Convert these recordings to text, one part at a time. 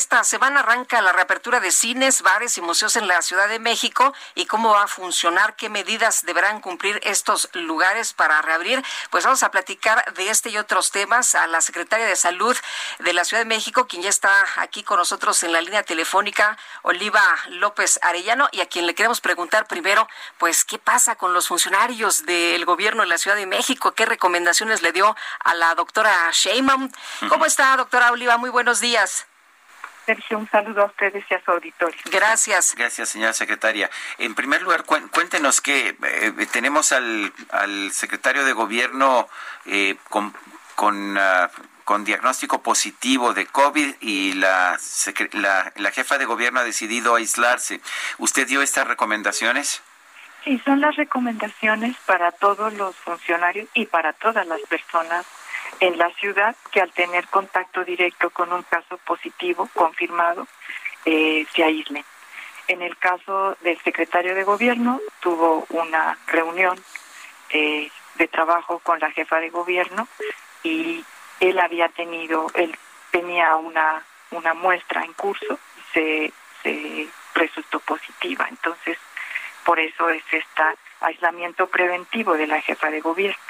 Esta semana arranca la reapertura de cines, bares y museos en la Ciudad de México y cómo va a funcionar, qué medidas deberán cumplir estos lugares para reabrir. Pues vamos a platicar de este y otros temas a la secretaria de Salud de la Ciudad de México, quien ya está aquí con nosotros en la línea telefónica, Oliva López Arellano, y a quien le queremos preguntar primero, pues, ¿qué pasa con los funcionarios del gobierno de la Ciudad de México? ¿Qué recomendaciones le dio a la doctora Sheinbaum? ¿Cómo está, doctora Oliva? Muy buenos días. Sergio, un saludo a ustedes y a su auditorio. Gracias. Gracias, señora secretaria. En primer lugar, cuéntenos que eh, tenemos al, al, secretario de Gobierno eh, con, con, uh, con, diagnóstico positivo de COVID y la, la, la jefa de Gobierno ha decidido aislarse. ¿Usted dio estas recomendaciones? Sí, son las recomendaciones para todos los funcionarios y para todas las personas en la ciudad que al tener contacto directo con un caso positivo confirmado eh, se aíslen. En el caso del secretario de gobierno tuvo una reunión eh, de trabajo con la jefa de gobierno y él había tenido, él tenía una, una muestra en curso se, se resultó positiva. Entonces, por eso es este aislamiento preventivo de la jefa de gobierno.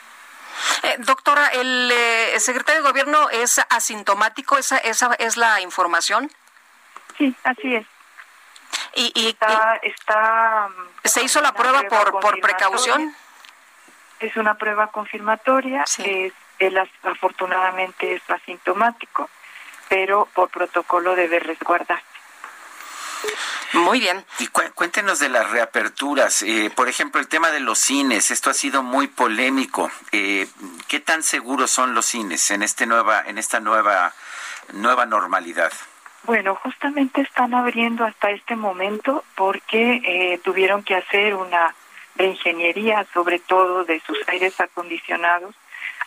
Eh, doctora, el, eh, secretario de gobierno es asintomático, esa, esa es la información. Sí, así es. Y, y está, está se hizo la prueba, prueba por, por precaución. Es una prueba confirmatoria. Sí. Es, él afortunadamente es asintomático, pero por protocolo debe resguardarse. Muy bien. Y cu cuéntenos de las reaperturas. Eh, por ejemplo, el tema de los cines. Esto ha sido muy polémico. Eh, ¿Qué tan seguros son los cines en este nueva, en esta nueva, nueva normalidad? Bueno, justamente están abriendo hasta este momento porque eh, tuvieron que hacer una reingeniería, sobre todo de sus aires acondicionados.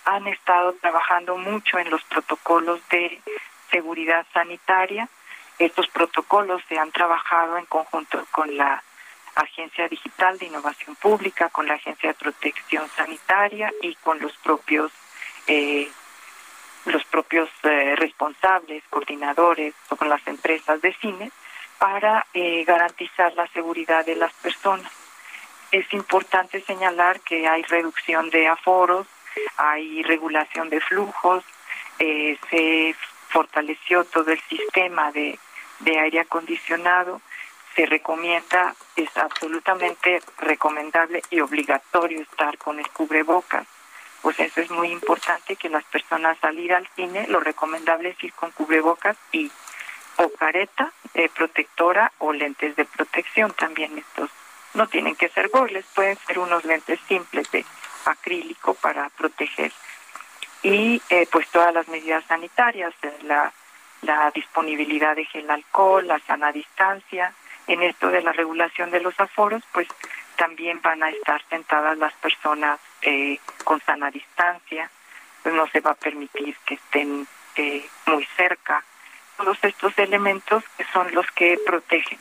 Han estado trabajando mucho en los protocolos de seguridad sanitaria estos protocolos se han trabajado en conjunto con la Agencia Digital de Innovación Pública, con la Agencia de Protección Sanitaria y con los propios eh, los propios eh, responsables, coordinadores o con las empresas de cine para eh, garantizar la seguridad de las personas. Es importante señalar que hay reducción de aforos, hay regulación de flujos, eh, se fortaleció todo el sistema de, de aire acondicionado, se recomienda, es absolutamente recomendable y obligatorio estar con el cubrebocas. Pues eso es muy importante que las personas al ir al cine, lo recomendable es ir con cubrebocas y o careta eh, protectora o lentes de protección también estos. No tienen que ser goles, pueden ser unos lentes simples de acrílico para proteger y eh, pues todas las medidas sanitarias, la, la disponibilidad de gel alcohol, la sana distancia, en esto de la regulación de los aforos, pues también van a estar sentadas las personas eh, con sana distancia, pues no se va a permitir que estén eh, muy cerca. Todos estos elementos que son los que protegen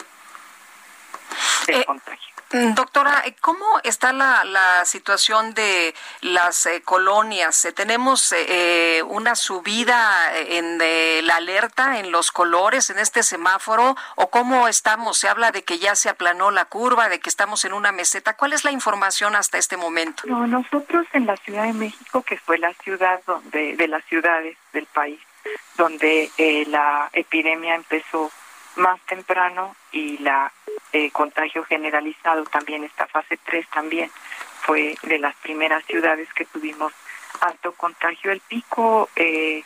del Eh, contagio. Doctora, ¿cómo está la, la situación de las eh, colonias? Eh, ¿Tenemos eh, una subida en la alerta, en los colores, en este semáforo? ¿O cómo estamos? Se habla de que ya se aplanó la curva, de que estamos en una meseta. ¿Cuál es la información hasta este momento? No, nosotros en la Ciudad de México, que fue la ciudad donde de las ciudades del país donde eh, la epidemia empezó más temprano y la eh, contagio generalizado también esta fase 3 también fue de las primeras ciudades que tuvimos alto contagio. El pico eh,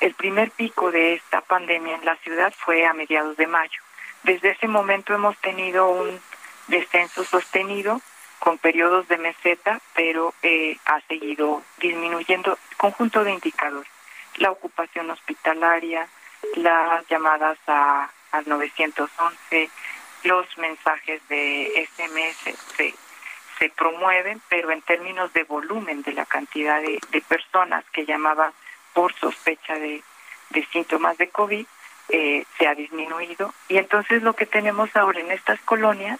el primer pico de esta pandemia en la ciudad fue a mediados de mayo. Desde ese momento hemos tenido un descenso sostenido con periodos de meseta pero eh, ha seguido disminuyendo. Conjunto de indicadores la ocupación hospitalaria, las llamadas a, al 911, los mensajes de SMS se, se promueven, pero en términos de volumen de la cantidad de, de personas que llamaban por sospecha de, de síntomas de COVID, eh, se ha disminuido. Y entonces lo que tenemos ahora en estas colonias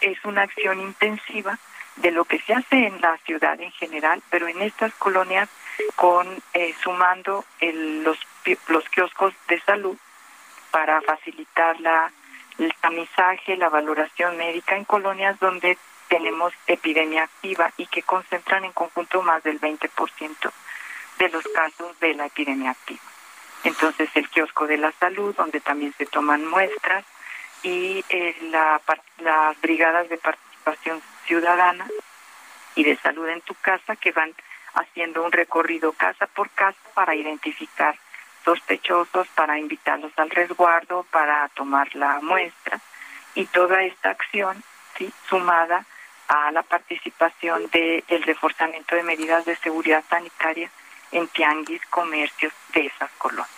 es una acción intensiva de lo que se hace en la ciudad en general, pero en estas colonias con eh, sumando el, los, los kioscos de salud para facilitar la, el tamizaje, la valoración médica en colonias donde tenemos epidemia activa y que concentran en conjunto más del 20% de los casos de la epidemia activa. Entonces el kiosco de la salud, donde también se toman muestras, y eh, la, las brigadas de participación ciudadana y de salud en tu casa que van haciendo un recorrido casa por casa para identificar sospechosos, para invitarlos al resguardo, para tomar la muestra y toda esta acción sí sumada a la participación del el reforzamiento de medidas de seguridad sanitaria en tianguis, comercios de esas colonias.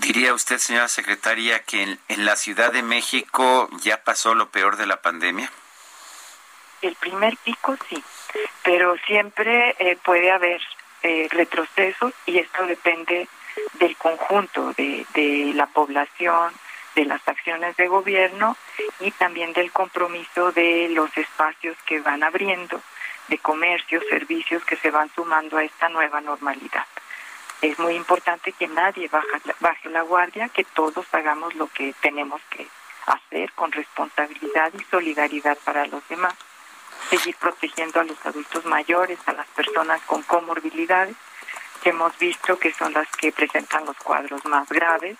¿Diría usted, señora secretaria, que en, en, la Ciudad de México ya pasó lo peor de la pandemia? El primer pico sí, pero siempre eh, puede haber eh, retrocesos y esto depende del conjunto de, de la población, de las acciones de gobierno y también del compromiso de los espacios que van abriendo, de comercios, servicios que se van sumando a esta nueva normalidad. Es muy importante que nadie baja, baje la guardia, que todos hagamos lo que tenemos que hacer con responsabilidad y solidaridad para los demás. Seguir protegiendo a los adultos mayores, a las personas con comorbilidades, que hemos visto que son las que presentan los cuadros más graves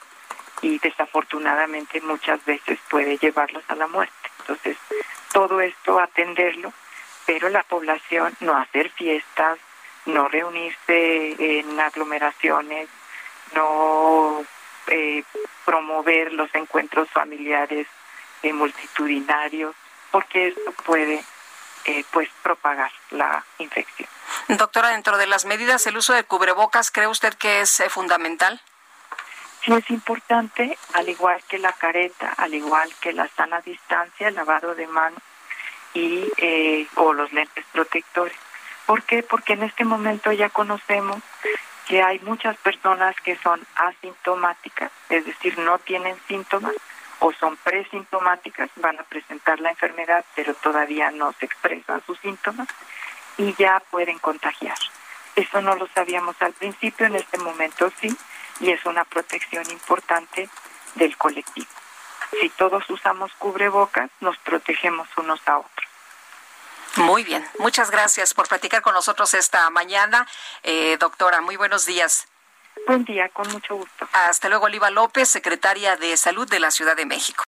y desafortunadamente muchas veces puede llevarlos a la muerte. Entonces, todo esto atenderlo, pero la población no hacer fiestas, no reunirse en aglomeraciones, no eh, promover los encuentros familiares eh, multitudinarios, porque esto puede eh, pues propagar la infección. Doctora, dentro de las medidas, el uso de cubrebocas, ¿cree usted que es fundamental? Sí, es importante, al igual que la careta, al igual que la sana distancia, el lavado de manos y o los lentes protectores. ¿Por qué? Porque en este momento ya conocemos que hay muchas personas que son asintomáticas, es decir, no tienen síntomas o son presintomáticas, van a presentar la enfermedad, pero todavía no se expresan sus síntomas y ya pueden contagiar. Eso no lo sabíamos al principio, en este momento sí, y es una protección importante del colectivo. Si todos usamos cubrebocas, nos protegemos unos a otros. Muy bien, muchas gracias por platicar con nosotros esta mañana. Eh, doctora, muy buenos días. Buen día, con mucho gusto. Hasta luego, Oliva López, secretaria de Salud de la Ciudad de México.